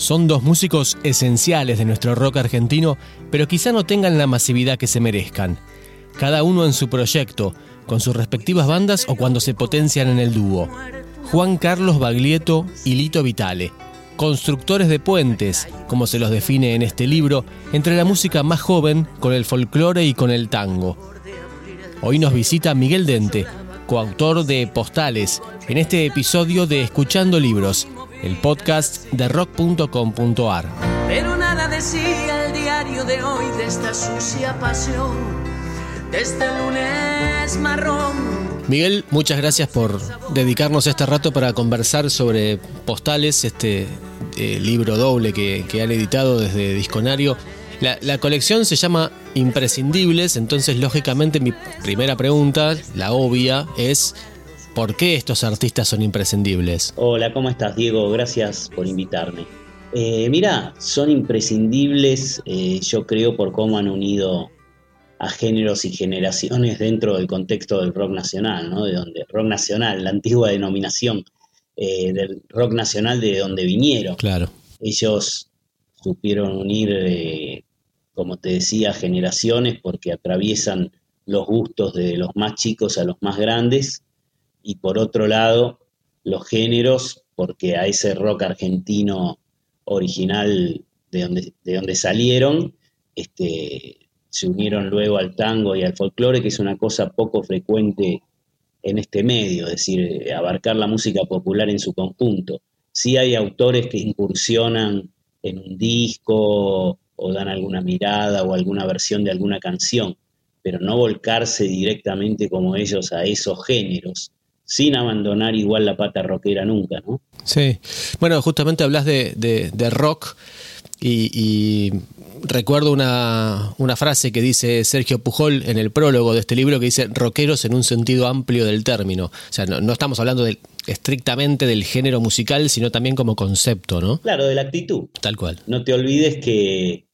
Son dos músicos esenciales de nuestro rock argentino, pero quizá no tengan la masividad que se merezcan. Cada uno en su proyecto, con sus respectivas bandas o cuando se potencian en el dúo. Juan Carlos Baglietto y Lito Vitale, constructores de puentes, como se los define en este libro, entre la música más joven con el folclore y con el tango. Hoy nos visita Miguel Dente, coautor de Postales, en este episodio de Escuchando Libros, el podcast de rock.com.ar. Pero nada decía el diario de hoy de esta sucia pasión, de este lunes marrón. Miguel, muchas gracias por dedicarnos este rato para conversar sobre Postales, este eh, libro doble que, que han editado desde Disconario. La, la, colección se llama Imprescindibles, entonces lógicamente mi primera pregunta, la obvia, es ¿por qué estos artistas son imprescindibles? Hola, ¿cómo estás Diego? Gracias por invitarme. Eh, mira, son imprescindibles eh, yo creo por cómo han unido a géneros y generaciones dentro del contexto del rock nacional, ¿no? De donde rock nacional, la antigua denominación eh, del rock nacional de donde vinieron. Claro. Ellos supieron unir eh, como te decía, generaciones porque atraviesan los gustos de los más chicos a los más grandes y por otro lado los géneros porque a ese rock argentino original de donde, de donde salieron este, se unieron luego al tango y al folclore que es una cosa poco frecuente en este medio, es decir, abarcar la música popular en su conjunto. Sí hay autores que incursionan en un disco o dan alguna mirada o alguna versión de alguna canción, pero no volcarse directamente como ellos a esos géneros, sin abandonar igual la pata rockera nunca, ¿no? Sí, bueno, justamente hablas de, de, de rock y, y, recuerdo una, una, frase que dice Sergio Pujol en el prólogo de este libro que dice rockeros en un sentido amplio del término. O sea, no, no estamos hablando de, estrictamente del género musical, sino también como concepto, ¿no? Claro, de la actitud. Tal cual. No te olvides que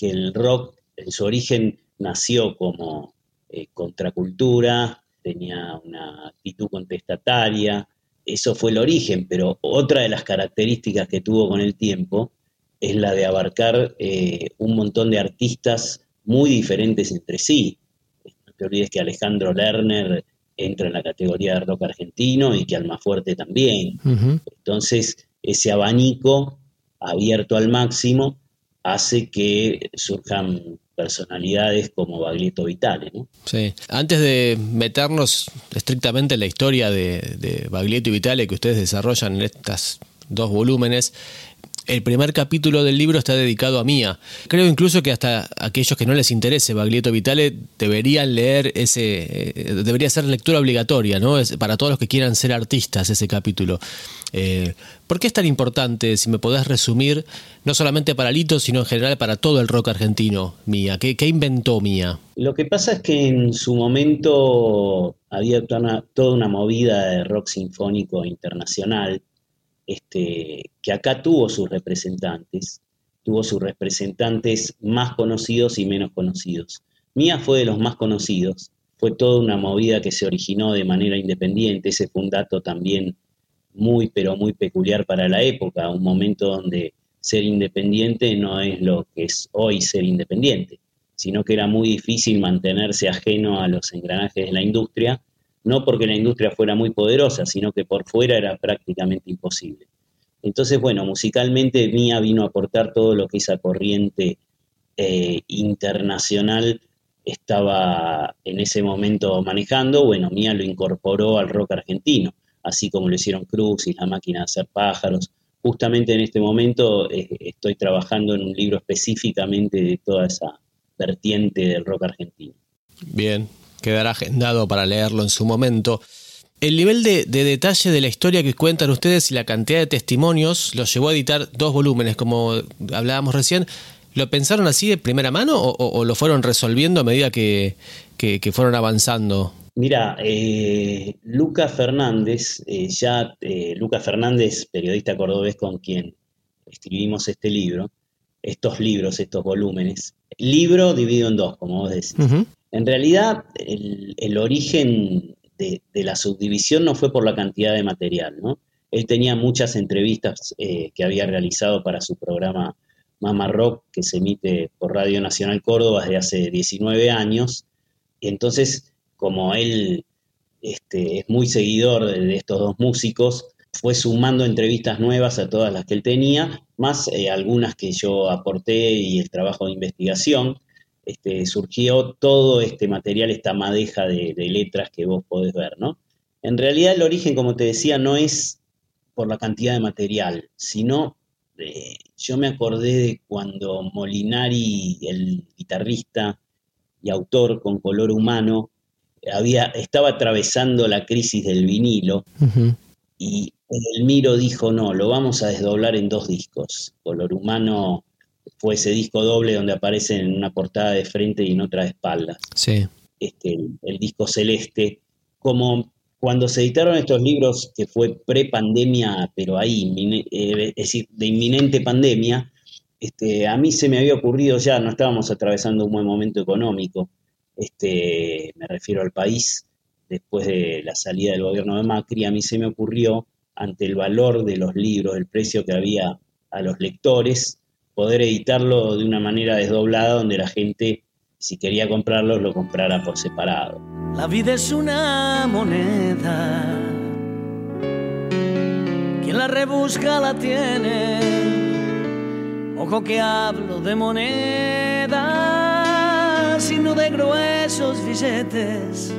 que el rock en su origen nació como eh, contracultura, tenía una actitud contestataria, eso fue el origen, pero otra de las características que tuvo con el tiempo es la de abarcar eh, un montón de artistas muy diferentes entre sí. No te olvides que Alejandro Lerner entra en la categoría de rock argentino y que Almafuerte también. Uh -huh. Entonces, ese abanico abierto al máximo hace que surjan personalidades como Baglietto Vitale. ¿no? Sí. Antes de meternos estrictamente en la historia de, de Baglietto y Vitale que ustedes desarrollan en estas dos volúmenes, el primer capítulo del libro está dedicado a Mía. Creo incluso que hasta aquellos que no les interese Baglietto Vitale deberían leer ese, eh, debería ser lectura obligatoria, ¿no? Es para todos los que quieran ser artistas ese capítulo. Eh, ¿Por qué es tan importante, si me podés resumir, no solamente para Lito, sino en general para todo el rock argentino, Mía? ¿Qué, inventó Mía? Lo que pasa es que en su momento había toda una movida de rock sinfónico internacional este, que acá tuvo sus representantes, tuvo sus representantes más conocidos y menos conocidos. Mía fue de los más conocidos, fue toda una movida que se originó de manera independiente, ese fue un dato también muy, pero muy peculiar para la época, un momento donde ser independiente no es lo que es hoy ser independiente, sino que era muy difícil mantenerse ajeno a los engranajes de la industria no porque la industria fuera muy poderosa, sino que por fuera era prácticamente imposible. Entonces, bueno, musicalmente Mía vino a aportar todo lo que esa corriente eh, internacional estaba en ese momento manejando. Bueno, Mía lo incorporó al rock argentino, así como lo hicieron Cruz y La Máquina de Hacer Pájaros. Justamente en este momento eh, estoy trabajando en un libro específicamente de toda esa vertiente del rock argentino. Bien, quedará agendado para leerlo en su momento. El nivel de, de, detalle de la historia que cuentan ustedes y la cantidad de testimonios los llevó a editar dos volúmenes, como hablábamos recién. ¿Lo pensaron así de primera mano o, o, o lo fueron resolviendo a medida que, que, que fueron avanzando? Mira, eh, Lucas Fernández, eh, ya eh, Lucas Fernández, periodista cordobés con quien escribimos este libro, estos libros, estos volúmenes, libro dividido en dos, como vos decís. Uh -huh. En realidad, el, origen de, de, la subdivisión no fue por la cantidad de material, ¿no? él tenía muchas entrevistas eh, que había realizado para su programa Mama Rock, que se emite por Radio Nacional Córdoba desde hace 19 años. Y entonces, como él este, es muy seguidor de, estos dos músicos, fue sumando entrevistas nuevas a todas las que él tenía, más eh, algunas que yo aporté y el trabajo de investigación. Este, surgió todo este material, esta madeja de, de letras que vos podés ver, ¿no? En realidad el origen, como te decía, no es por la cantidad de material, sino eh, yo me acordé de cuando Molinari, el guitarrista y autor con color humano, había, estaba atravesando la crisis del vinilo y el Miro dijo, no, lo vamos a desdoblar en dos discos. Color humano fue ese disco doble donde aparece en una portada de frente y en otra de espaldas. Sí. Este, el disco celeste, como cuando se editaron estos libros, que fue pre-pandemia, pero ahí, eh, es decir, de inminente pandemia, este, a mí se me había ocurrido ya, no estábamos atravesando un buen momento económico, este, me refiero al país, después de la salida del gobierno de Macri, a mí se me ocurrió, ante el valor de los libros, el precio que había a los lectores, poder editarlo de una manera desdoblada donde la gente, si quería comprarlos, lo comprara por separado. La vida es una moneda. Quien la rebusca la tiene. Ojo que hablo de moneda, sino de gruesos billetes.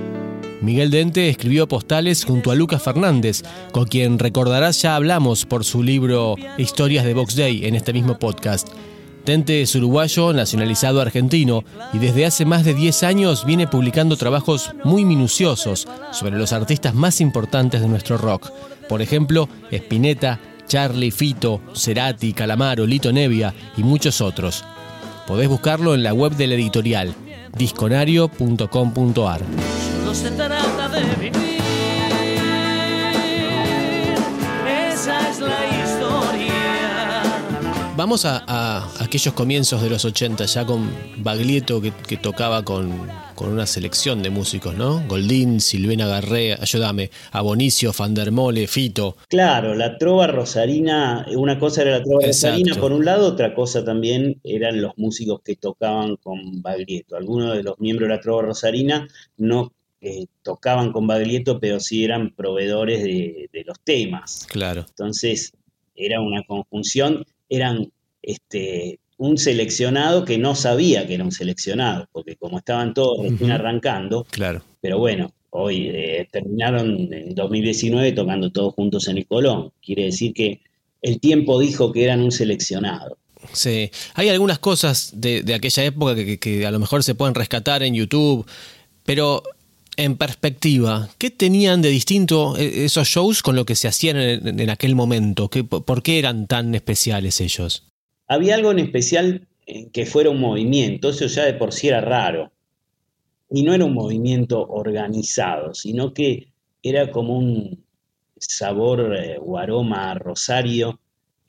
Miguel Dente escribió postales junto a Lucas Fernández, con quien recordarás ya hablamos por su libro Historias de Box Day en este mismo podcast. Tente es uruguayo, nacionalizado argentino, y desde hace más de 10 años viene publicando trabajos muy minuciosos sobre los artistas más importantes de nuestro rock. Por ejemplo, Spinetta, Charlie, Fito, Cerati, Calamaro, Lito Nevia y muchos otros. Podés buscarlo en la web del editorial, disconario.com.ar. Vamos a, aquellos comienzos de los 80, ya con Baglietto que, tocaba con, una selección de músicos, ¿no? Goldín, Silvena Garré, ayúdame, Abonicio, Fandermole, Fito. Claro, la trova rosarina, una cosa era la trova rosarina por un lado, otra cosa también eran los músicos que tocaban con Baglietto. Algunos de los miembros de la trova rosarina no eh, tocaban con Baglietto, pero sí eran proveedores de, de los temas. Claro. Entonces, era una conjunción eran este, un seleccionado que no sabía que era un seleccionado, porque como estaban todos arrancando, claro. pero bueno, hoy eh, terminaron en 2019 tocando todos juntos en el Colón. Quiere decir que el tiempo dijo que eran un seleccionado. Sí, hay algunas cosas de, aquella época que, a lo mejor se pueden rescatar en YouTube, pero en perspectiva, ¿qué tenían de distinto eh, esos shows con lo que se hacían en, aquel momento? ¿Por qué eran tan especiales ellos? Había algo en especial que fuera un movimiento, eso ya de por sí era raro. Y no era un movimiento organizado, sino que era como un sabor eh, o aroma a Rosario,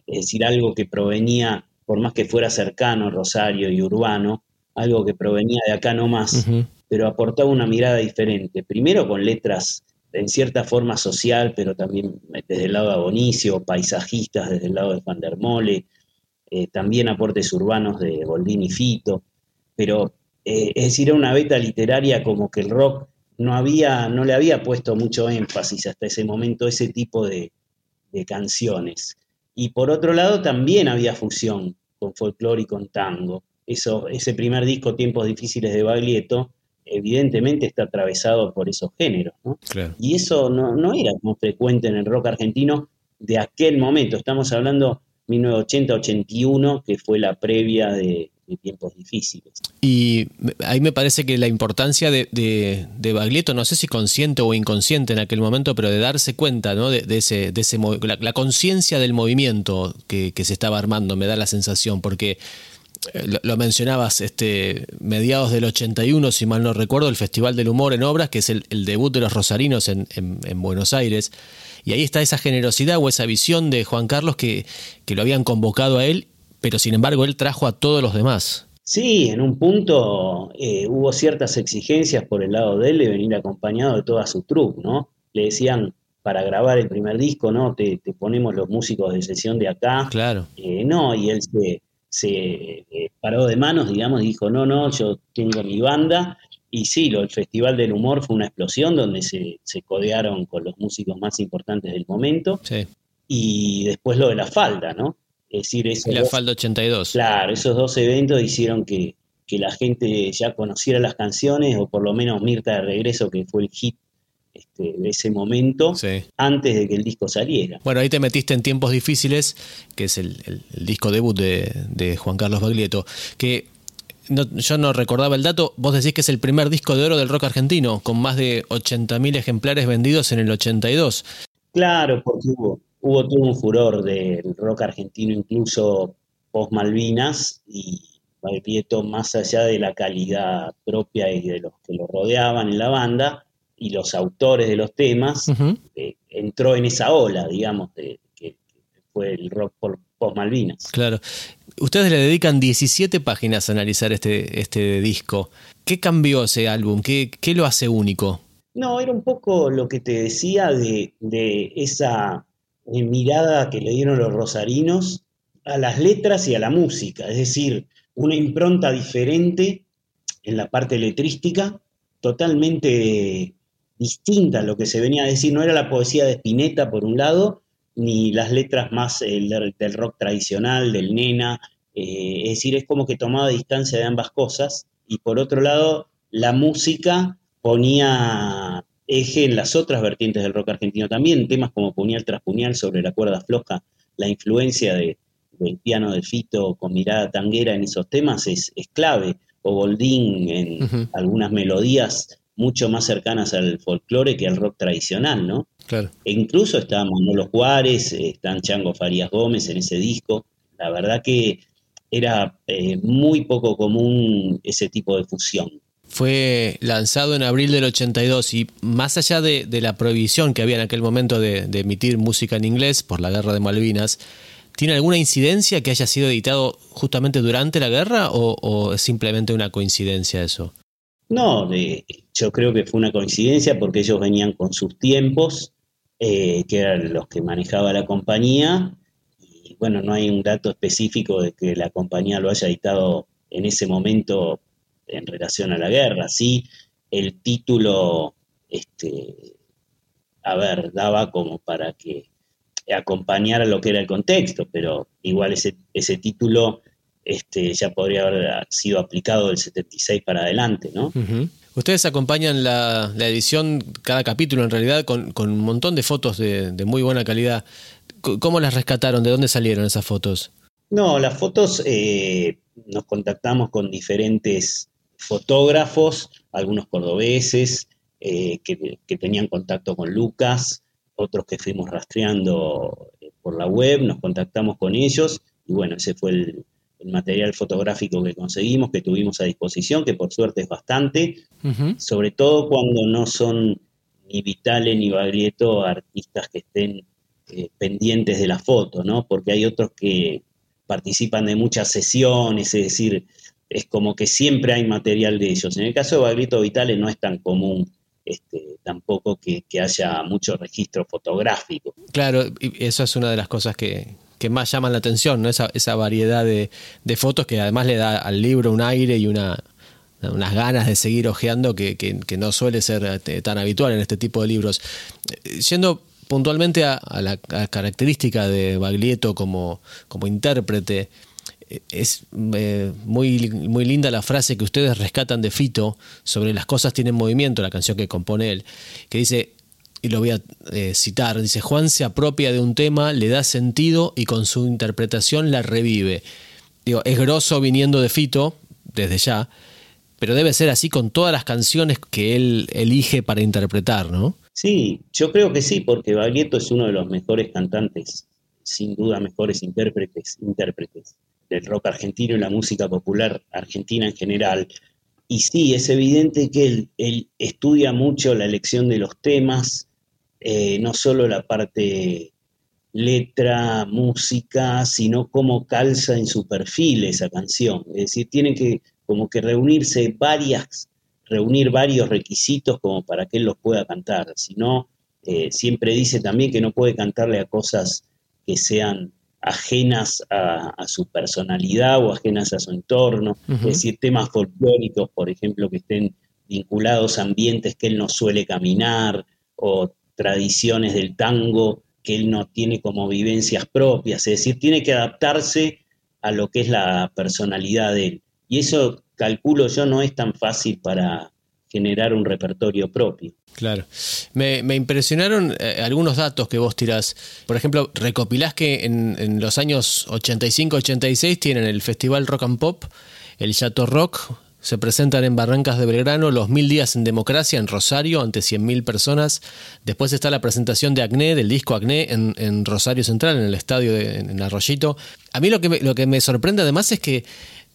es decir, algo que provenía, por más que fuera cercano Rosario y urbano, algo que provenía de acá nomás, pero aportaba una mirada diferente. Primero con letras en cierta forma social, pero también desde el lado de Abonicio, paisajistas desde el lado de Van der eh, también aportes urbanos de Boldini y Fito, pero eh, es decir, era una beta literaria como que el rock no, había, no le había puesto mucho énfasis hasta ese momento ese tipo de, canciones. Y por otro lado también había fusión con folclore y con tango. Eso, ese primer disco, Tiempos Difíciles de Baglietto, evidentemente está atravesado por esos géneros. ¿no? Y eso no, no, era muy frecuente en el rock argentino de aquel momento. Estamos hablando 1980-81, que fue la previa de, tiempos difíciles. Y ahí me parece que la importancia de, de, Baglietto, no sé si consciente o inconsciente en aquel momento, pero de darse cuenta ¿no? de, ese, de ese la, conciencia del movimiento que, que se estaba armando, me da la sensación, porque lo, mencionabas, este, mediados del 81, si mal no recuerdo, el Festival del Humor en Obras, que es el, debut de los rosarinos en, Buenos Aires. Y ahí está esa generosidad o esa visión de Juan Carlos que, lo habían convocado a él, pero sin embargo él trajo a todos los demás. Sí, en un punto eh, hubo ciertas exigencias por el lado de él de venir acompañado de toda su troupe, ¿no? Le decían, para grabar el primer disco, ¿no? Te, ponemos los músicos de sesión de acá. Claro. Eh, no, y él se, se eh, paró de manos, digamos, y dijo, no, no, yo tengo mi banda. Y sí, lo, el Festival del Humor fue una explosión donde se, se codearon con los músicos más importantes del momento. Sí. Y después lo de la falda, ¿no? Es decir, eso. la falda 82. Claro, esos dos eventos hicieron que, que la gente ya conociera las canciones, o por lo menos Mirta de Regreso, que fue el hit de ese momento antes de que el disco saliera. Bueno, ahí te metiste en Tiempos Difíciles, que es el, disco debut de, Juan Carlos Baglietto, que yo no recordaba el dato, vos decís que es el primer disco de oro del rock argentino, con más de 80.000 ejemplares vendidos en el 82. Claro, porque hubo, hubo todo un furor del rock argentino, incluso post Malvinas, y Baglietto, más allá de la calidad propia y de los que lo rodeaban en la banda, y los autores de los temas, eh, entró en esa ola, digamos, de, que, fue el rock por post Malvinas. Claro. Ustedes le dedican 17 páginas a analizar este, este disco. ¿Qué cambió ese álbum? ¿Qué, lo hace único? No, era un poco lo que te decía de, de esa mirada que le dieron los rosarinos a las letras y a la música, es decir, una impronta diferente en la parte letrística, totalmente distinta a lo que se venía a decir. No era la poesía de Spinetta, por un lado, ni las letras más del, rock tradicional, del nena. Eh, es decir, es como que tomaba distancia de ambas cosas. Y por otro lado, la música ponía eje en las otras vertientes del rock argentino también, temas como Puñal tras Puñal sobre la cuerda floja, la influencia de, del piano de Fito con mirada tanguera en esos temas es, clave, o Goldín en algunas melodías mucho más cercanas al folclore que al rock tradicional, ¿no? Claro. E incluso está Manolo Juárez, están Chango Farías Gómez en ese disco. La verdad que era eh, muy poco común ese tipo de fusión. Fue lanzado en abril del 82 y más allá de, la prohibición que había en aquel momento de, emitir música en inglés por la guerra de Malvinas, ¿tiene alguna incidencia que haya sido editado justamente durante la guerra o es simplemente una coincidencia eso? No, yo creo que fue una coincidencia porque ellos venían con sus tiempos, eh, que eran los que manejaba la compañía, y bueno, no hay un dato específico de que la compañía lo haya editado en ese momento en relación a la guerra. Sí, el título, este, a ver, daba como para que acompañara lo que era el contexto, pero igual ese título este, ya podría haber sido aplicado del 76 para adelante, ¿no? Ustedes acompañan la, edición, cada capítulo en realidad, con, un montón de fotos de, muy buena calidad. ¿Cómo las rescataron? ¿De dónde salieron esas fotos? No, las fotos eh, nos contactamos con diferentes fotógrafos, algunos cordobeses, eh, que, que, tenían contacto con Lucas, otros que fuimos rastreando eh, por la web, nos contactamos con ellos y bueno, ese fue el, el material fotográfico que conseguimos, que tuvimos a disposición, que por suerte es bastante, sobre todo cuando no son ni Vitale ni Baglietto artistas que estén eh, pendientes de la foto, ¿no? Porque hay otros que participan de muchas sesiones, es decir, es como que siempre hay material de ellos. En el caso de Baglietto Vitale no es tan común este, tampoco que, que, haya mucho registro fotográfico. Claro, y eso es una de las cosas que, que más llaman la atención, ¿no? Esa, esa variedad de, fotos que además le da al libro un aire y una, unas ganas de seguir hojeando que, no suele ser este, tan habitual en este tipo de libros. Yendo puntualmente a, la, característica de Baglietto como, como intérprete, es eh, muy, muy linda la frase que ustedes rescatan de Fito sobre las cosas tienen movimiento, la canción que compone él, que dice, y lo voy a eh, citar, dice, Juan se apropia de un tema, le da sentido y con su interpretación la revive. Digo, es grosso viniendo de Fito, desde ya, pero debe ser así con todas las canciones que él elige para interpretar, ¿no? Sí, yo creo que sí, porque Baglietto es uno de los mejores cantantes, sin duda mejores intérpretes, intérpretes del rock argentino y la música popular argentina en general. Y sí, es evidente que él, él estudia mucho la elección de los temas, eh, no solo la parte letra, música, sino cómo calza en su perfil esa canción. Es decir, tiene que como que reunirse varias, reunir varios requisitos como para que él los pueda cantar. Si no, eh, siempre dice también que no puede cantarle a cosas que sean ajenas a, su personalidad o ajenas a su entorno, es decir, temas folclóricos, por ejemplo, que estén vinculados a ambientes que él no suele caminar o tradiciones del tango que él no tiene como vivencias propias, es decir, tiene que adaptarse a lo que es la personalidad de él. Y eso, calculo yo, no es tan fácil para generar un repertorio propio. Claro. Me, impresionaron eh, algunos datos que vos tirás. Por ejemplo, recopilás que en, los años 85-86 tienen el Festival Rock and Pop, el Chateau Rock, se presentan en Barrancas de Belgrano los Mil Días en Democracia en Rosario ante 100.000 personas. Después está la presentación de Acné, del disco Acné, en, Rosario Central, en el estadio de, en Arroyito. A mí lo que, lo que me sorprende además es que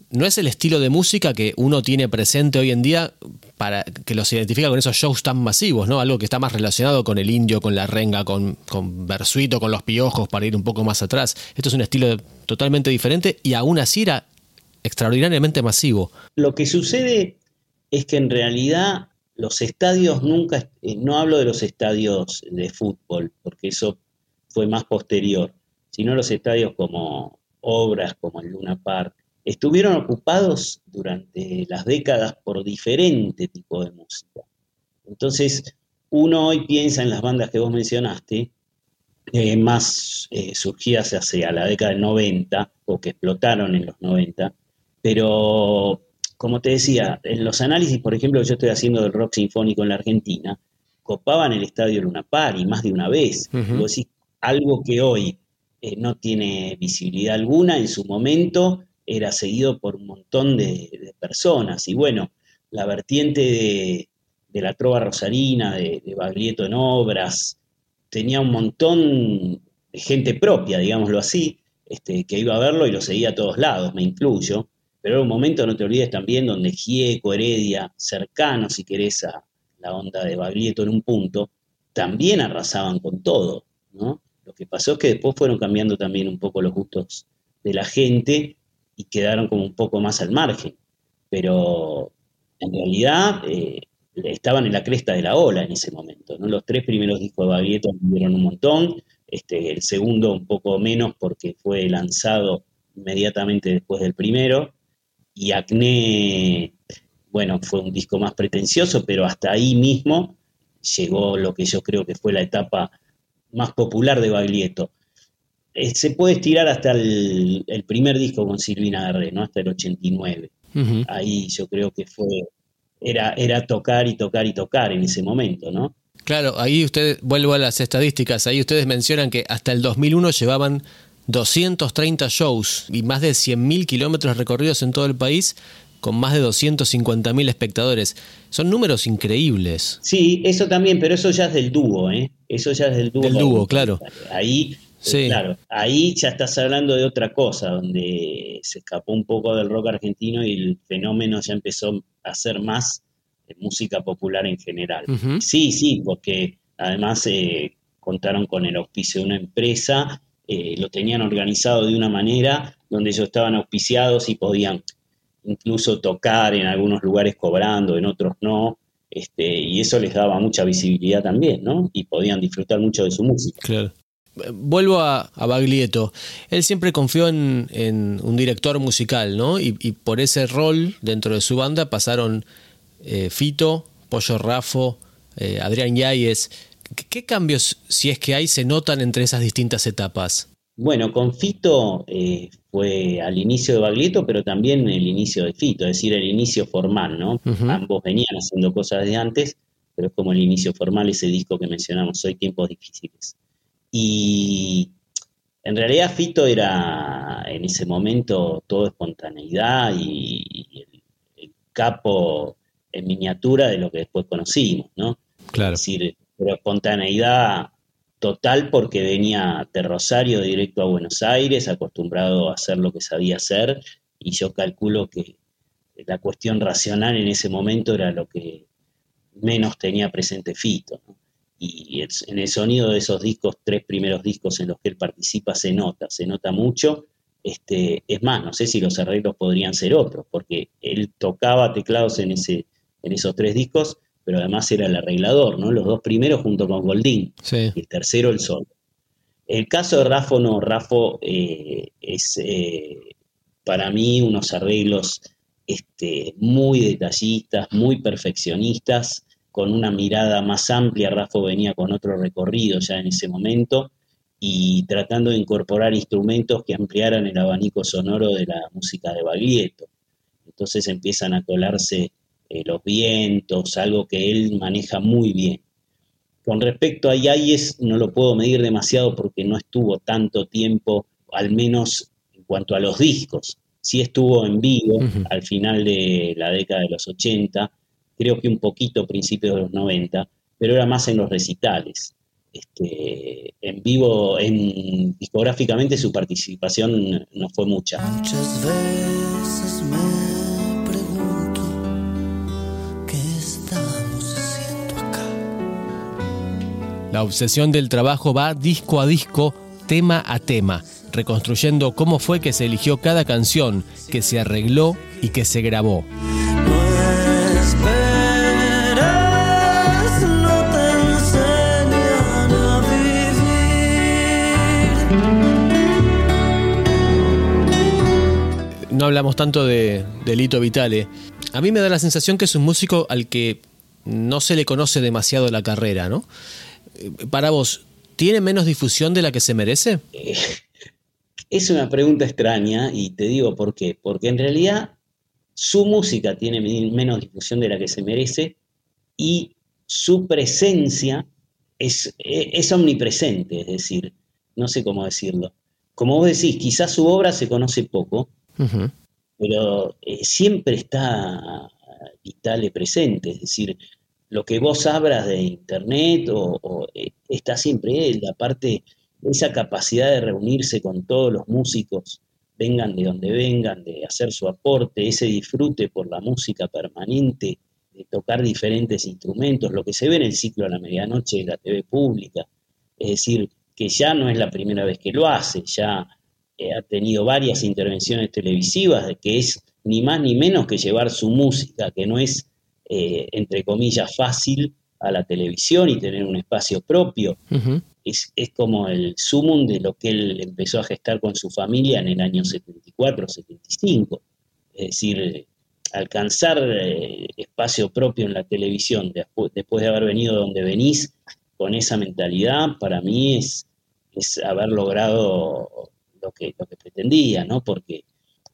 no es el estilo de música que uno tiene presente hoy en día para que los identifica con esos shows tan masivos, ¿no? Algo que está más relacionado con el indio, con la renga, con, con con los piojos, para ir un poco más atrás. Esto es un estilo totalmente diferente y aún así era extraordinariamente masivo. Lo que sucede es que en realidad los estadios nunca, eh, no hablo de los estadios de fútbol, porque eso fue más posterior, sino los estadios como obras, como el Luna Park, estuvieron ocupados durante las décadas por diferente tipo de música. Entonces, uno hoy piensa en las bandas que vos mencionaste, eh, más eh, surgidas hacia la década del 90 o que explotaron en los 90, pero como te decía, en los análisis, por ejemplo, que yo estoy haciendo del rock sinfónico en la Argentina, copaban el estadio Luna Par y más de una vez. algo que hoy eh, no tiene visibilidad alguna, en su momento era seguido por un montón de, personas. Y bueno, la vertiente de, la trova rosarina, de, Baglietto en obras, tenía un montón de gente propia, digámoslo así, este, que iba a verlo y lo seguía a todos lados, me incluyo. Pero era un momento, no te olvides también, donde Gieco, Heredia, cercanos, si querés, a la onda de Baglietto en un punto, también arrasaban con todo, ¿no? Lo que pasó es que después fueron cambiando también un poco los gustos de la gente y quedaron como un poco más al margen. Pero en realidad eh, estaban en la cresta de la ola en ese momento. Los tres primeros discos de Baglietto vivieron un montón, este, el segundo un poco menos porque fue lanzado inmediatamente después del primero, y Acné, bueno, fue un disco más pretencioso, pero hasta ahí mismo llegó lo que yo creo que fue la etapa más popular de Baglietto. Eh, se puede estirar hasta el, primer disco con Silvina Guerrero, ¿no? hasta el 89. Ahí yo creo que fue, era, era tocar y tocar y tocar en ese momento, ¿no? Claro, ahí ustedes, vuelvo a las estadísticas, ahí ustedes mencionan que hasta el 2001 llevaban 230 shows y más de 100.000 kilómetros recorridos en todo el país con más de 250.000 espectadores. Son números increíbles. Sí, eso también, pero eso ya es del dúo, ¿eh? Eso ya es del dúo. Del dúo, claro. Ahí Claro, ahí ya estás hablando de otra cosa, donde se escapó un poco del rock argentino y el fenómeno ya empezó a ser más música popular en general. Sí, sí, porque además eh, contaron con el auspicio de una empresa, eh, lo tenían organizado de una manera donde ellos estaban auspiciados y podían incluso tocar en algunos lugares cobrando, en otros no. Este, y eso les daba mucha visibilidad también, ¿no? Y podían disfrutar mucho de su música. Claro vuelvo a, Baglietto. Él siempre confió en, un director musical, ¿no? Y, por ese rol dentro de su banda pasaron eh, Fito, Pollo Rafo, eh, Adrián Yáñez. ¿Qué, cambios, si es que hay, se notan entre esas distintas etapas? Bueno, con Fito eh, fue al inicio de Baglietto, pero también el inicio de Fito, es decir, el inicio formal, ¿no? Ambos venían haciendo cosas de antes, pero es como el inicio formal, ese disco que mencionamos hoy, Tiempos Difíciles. Y en realidad Fito era en ese momento todo espontaneidad y, el, capo en miniatura de lo que después conocimos, ¿no? Claro. Es decir, pero espontaneidad total porque venía de Rosario directo a Buenos Aires, acostumbrado a hacer lo que sabía hacer, y yo calculo que la cuestión racional en ese momento era lo que menos tenía presente Fito. y en el sonido de esos discos, tres primeros discos en los que él participa, se nota, se nota mucho. Este, es más, no sé si los arreglos podrían ser otros, porque él tocaba teclados en, ese, en esos tres discos, pero además era el arreglador, ¿no? Los dos primeros junto con Goldín, y el tercero el solo. El caso de Rafo no, Rafo eh, es eh, para mí unos arreglos este, muy detallistas, muy perfeccionistas, con una mirada más amplia. Rafo venía con otro recorrido ya en ese momento y tratando de incorporar instrumentos que ampliaran el abanico sonoro de la música de Baglietto. Entonces empiezan a colarse eh, los vientos, algo que él maneja muy bien. Con respecto a Yayes, no lo puedo medir demasiado porque no estuvo tanto tiempo, al menos en cuanto a los discos. Sí estuvo en vivo al final de la década de los 80, creo que un poquito a principios de los 90, pero era más en los recitales. Este, en vivo, en discográficamente su participación no fue mucha. Muchas veces me La obsesión del trabajo va disco a disco, tema a tema, reconstruyendo cómo fue que se eligió cada canción, que se arregló y que se grabó. no hablamos tanto de, Lito Vitale. A mí me da la sensación que es un músico al que no se le conoce demasiado la carrera, ¿no? Eh, para vos, ¿tiene menos difusión de la que se merece? Es una pregunta extraña y te digo por qué. Porque en realidad su música tiene menos difusión de la que se merece y su presencia es, es omnipresente, es decir, no sé cómo decirlo. Como vos decís, quizás su obra se conoce poco, pero eh, siempre está Vitale presente, es decir, lo que vos abras de internet o, eh, está siempre él, aparte de esa capacidad de reunirse con todos los músicos, vengan de donde vengan, de hacer su aporte, ese disfrute por la música permanente, de tocar diferentes instrumentos, lo que se ve en el ciclo a la medianoche de la TV pública, es decir, que ya no es la primera vez que lo hace, ya eh, ha tenido varias intervenciones televisivas, que es ni más ni menos que llevar su música, que no es, eh, entre comillas, fácil a la televisión y tener un espacio propio. es, como el sumum de lo que él empezó a gestar con su familia en el año 74, 75. Es decir, alcanzar eh, espacio propio en la televisión después, después de haber venido donde venís con esa mentalidad, para mí es, es haber logrado lo que, lo que pretendía, ¿no? Porque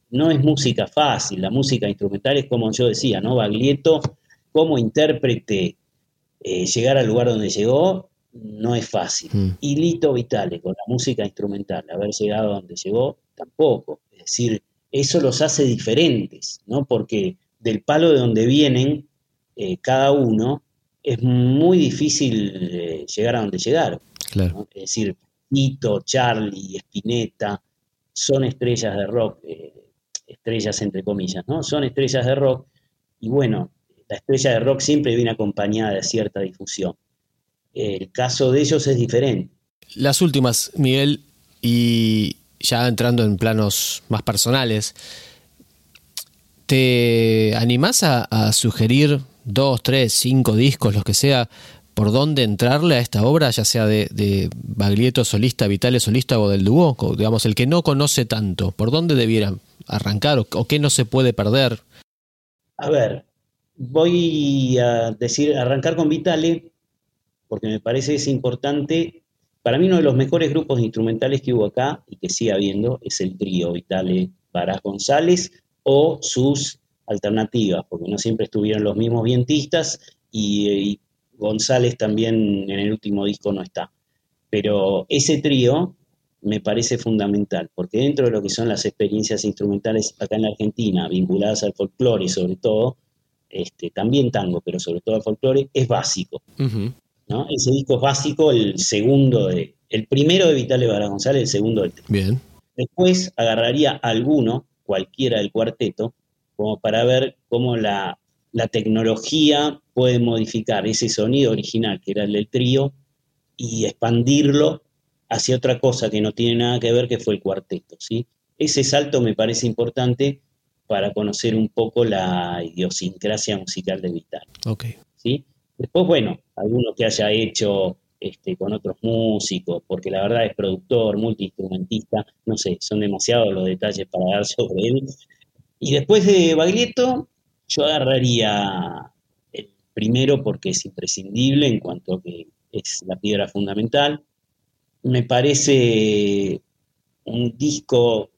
no es música fácil, la música instrumental es como yo decía, ¿no? Baglietto, como intérprete, eh, llegar al lugar donde llegó no es fácil. Mm. Y Lito Vitale, con la música instrumental, haber llegado a donde llegó, tampoco. Es decir, eso los hace diferentes, ¿no? Porque del palo de donde vienen eh, cada uno, es muy difícil eh, llegar a donde llegaron. Claro. Es decir, Nito, Charlie, Spinetta, son estrellas de rock, eh, estrellas entre comillas, ¿no? Son estrellas de rock y bueno, la estrella de rock siempre viene acompañada de cierta difusión. El caso de ellos es diferente. Las últimas, Miguel, y ya entrando en planos más personales, ¿te animás a, a sugerir dos, tres, cinco discos, los que sea, por dónde entrarle a esta obra, ya sea de, Baglietto solista, Vitale solista o del dúo? Digamos, el que no conoce tanto, ¿por dónde debiera arrancar o, qué no se puede perder? A ver, voy a decir, arrancar con Vitale, porque me parece es importante. Para mí uno de los mejores grupos instrumentales que hubo acá y que sigue habiendo es el trío Vitale Varas González o sus alternativas, porque no siempre estuvieron los mismos vientistas y González también en el último disco no está. Pero ese trío me parece fundamental, porque dentro de lo que son las experiencias instrumentales acá en la Argentina, vinculadas al folclore sobre todo, este, también tango, pero sobre todo folclore, es básico. ¿no? Ese disco es básico, el segundo de, el primero de Vitale Vara González, el segundo del trío. Bien. Después agarraría alguno, cualquiera del cuarteto, como para ver cómo la la tecnología puede modificar ese sonido original, que era el del trío, y expandirlo hacia otra cosa que no tiene nada que ver, que fue el cuarteto. ¿sí? Ese salto me parece importante para conocer un poco la idiosincrasia musical de Vital. Okay. ¿sí? Después, bueno, alguno que haya hecho este, con otros músicos, porque la verdad es productor, multiinstrumentista, no sé, son demasiados los detalles para dar sobre él. Y después de Baglietto, yo agarraría el primero porque es imprescindible en cuanto a que es la piedra fundamental. Me parece un disco,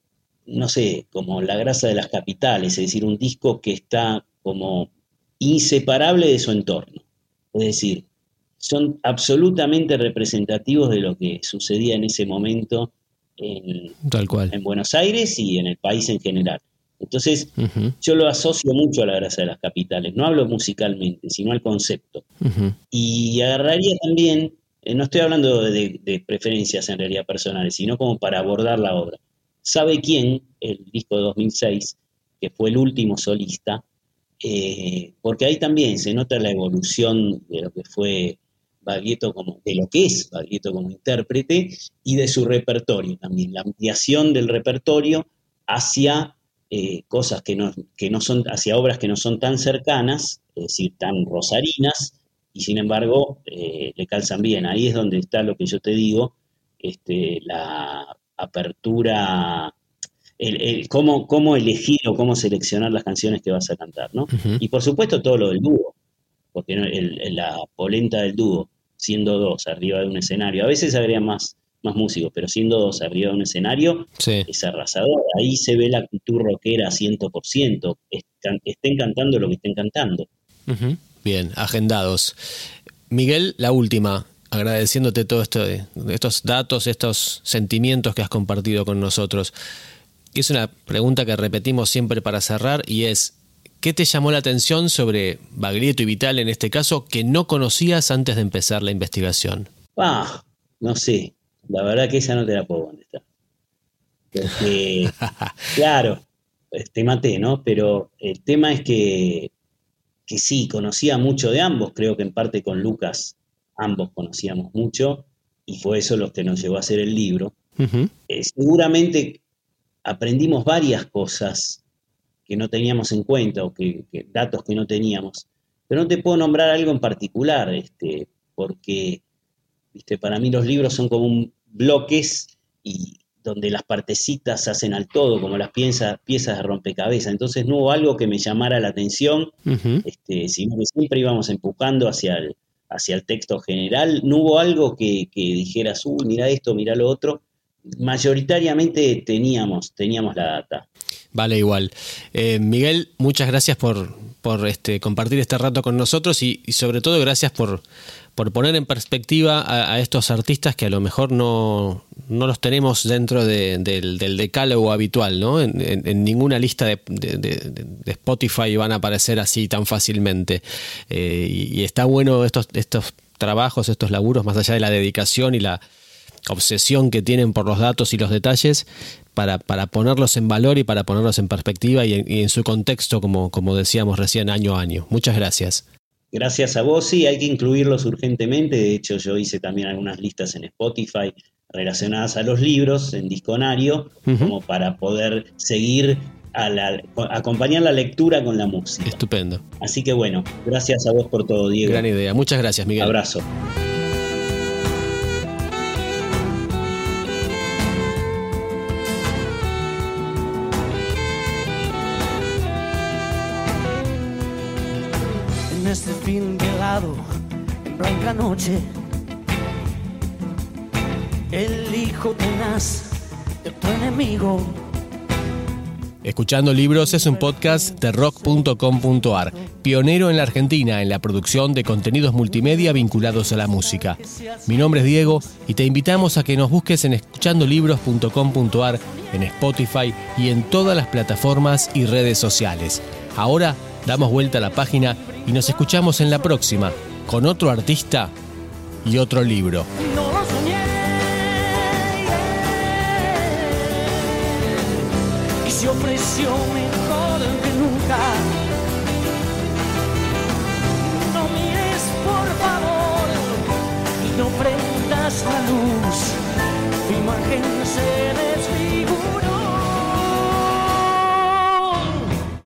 no sé, como La grasa de las capitales, es decir, un disco que está como inseparable de su entorno. Es decir, son absolutamente representativos de lo que sucedía en ese momento en, Tal cual. en Buenos Aires y en el país en general. Entonces, yo lo asocio mucho a la grasa de las capitales. No hablo musicalmente, sino al concepto. Y agarraría también, eh, no estoy hablando de, de preferencias en realidad personales, sino como para abordar la obra. ¿Sabe quién? El disco de 2006, que fue el último solista, eh, porque ahí también se nota la evolución de lo que fue Baglietto como, de lo que es Baglietto como intérprete y de su repertorio también, la ampliación del repertorio hacia eh, cosas que no, que no son, hacia obras que no son tan cercanas, es decir, tan rosarinas, y sin embargo eh, le calzan bien. Ahí es donde está lo que yo te digo, este, la apertura, el, el cómo, cómo elegir o cómo seleccionar las canciones que vas a cantar, ¿no? Y por supuesto todo lo del dúo, porque la polenta del dúo, siendo dos arriba de un escenario, a veces agregan más, más músicos, pero siendo dos arriba de un escenario, Sí. es arrasador. Ahí se ve la actitud rockera 100%, están, estén cantando lo que estén cantando. Bien, agendados. Miguel, la última, agradeciéndote todo esto estos datos, estos sentimientos que has compartido con nosotros. Es una pregunta que repetimos siempre para cerrar y es, ¿qué te llamó la atención sobre Baglietto y Vital en este caso que no conocías antes de empezar la investigación? Ah, no sé, la verdad que esa no te la puedo contestar. Porque, claro, te maté, ¿no? Pero el tema es que, que sí, conocía mucho de ambos, creo que en parte con Lucas ambos conocíamos mucho, y fue eso lo que nos llevó a hacer el libro. Eh, seguramente aprendimos varias cosas que no teníamos en cuenta o que, que- datos que no teníamos, pero no te puedo nombrar algo en particular, este, porque viste, para mí los libros son como un bloques y donde las partecitas se hacen al todo, como las piezas, piezas de rompecabezas. Entonces no hubo algo que me llamara la atención, este, sino que siempre íbamos empujando hacia el, hacia el texto general. No hubo algo que, que dijeras, uy, mira esto, mira lo otro. Mayoritariamente teníamos, teníamos la data. Vale, igual. Eh, Miguel, muchas gracias por, por este, compartir este rato con nosotros y, y sobre todo gracias por, por poner en perspectiva a, estos artistas que a lo mejor no, no los tenemos dentro de- del, del decálogo habitual, ¿no? En, ninguna lista de, de- Spotify van a aparecer así tan fácilmente. Eh, y, y está bueno estos, estos trabajos, estos laburos, más allá de la dedicación y la obsesión que tienen por los datos y los detalles, para, para ponerlos en valor y para ponerlos en perspectiva y en, y en su contexto, como, como decíamos recién, año a año. Muchas gracias. Gracias a vos, sí, hay que incluirlos urgentemente. De hecho, yo hice también algunas listas en Spotify relacionadas a los libros, en Disconario, Ujú. como para poder seguir a la, acompañar la lectura con la música. Estupendo. Así que bueno, gracias a vos por todo, Diego. Gran idea. Muchas gracias, Miguel. Abrazo. Escuchando Libros es un podcast de rock.com.ar, pionero en la Argentina en la producción de contenidos multimedia vinculados a la música. Mi nombre es Diego y te invitamos a que nos busques en escuchandolibros.com.ar, en Spotify y en todas las plataformas y redes sociales. Ahora damos vuelta a la página y nos escuchamos en la próxima, con otro artista y otro libro. Se ofreció mejor que nunca. No mires, por favor, y no prendas la luz. Tu imagen se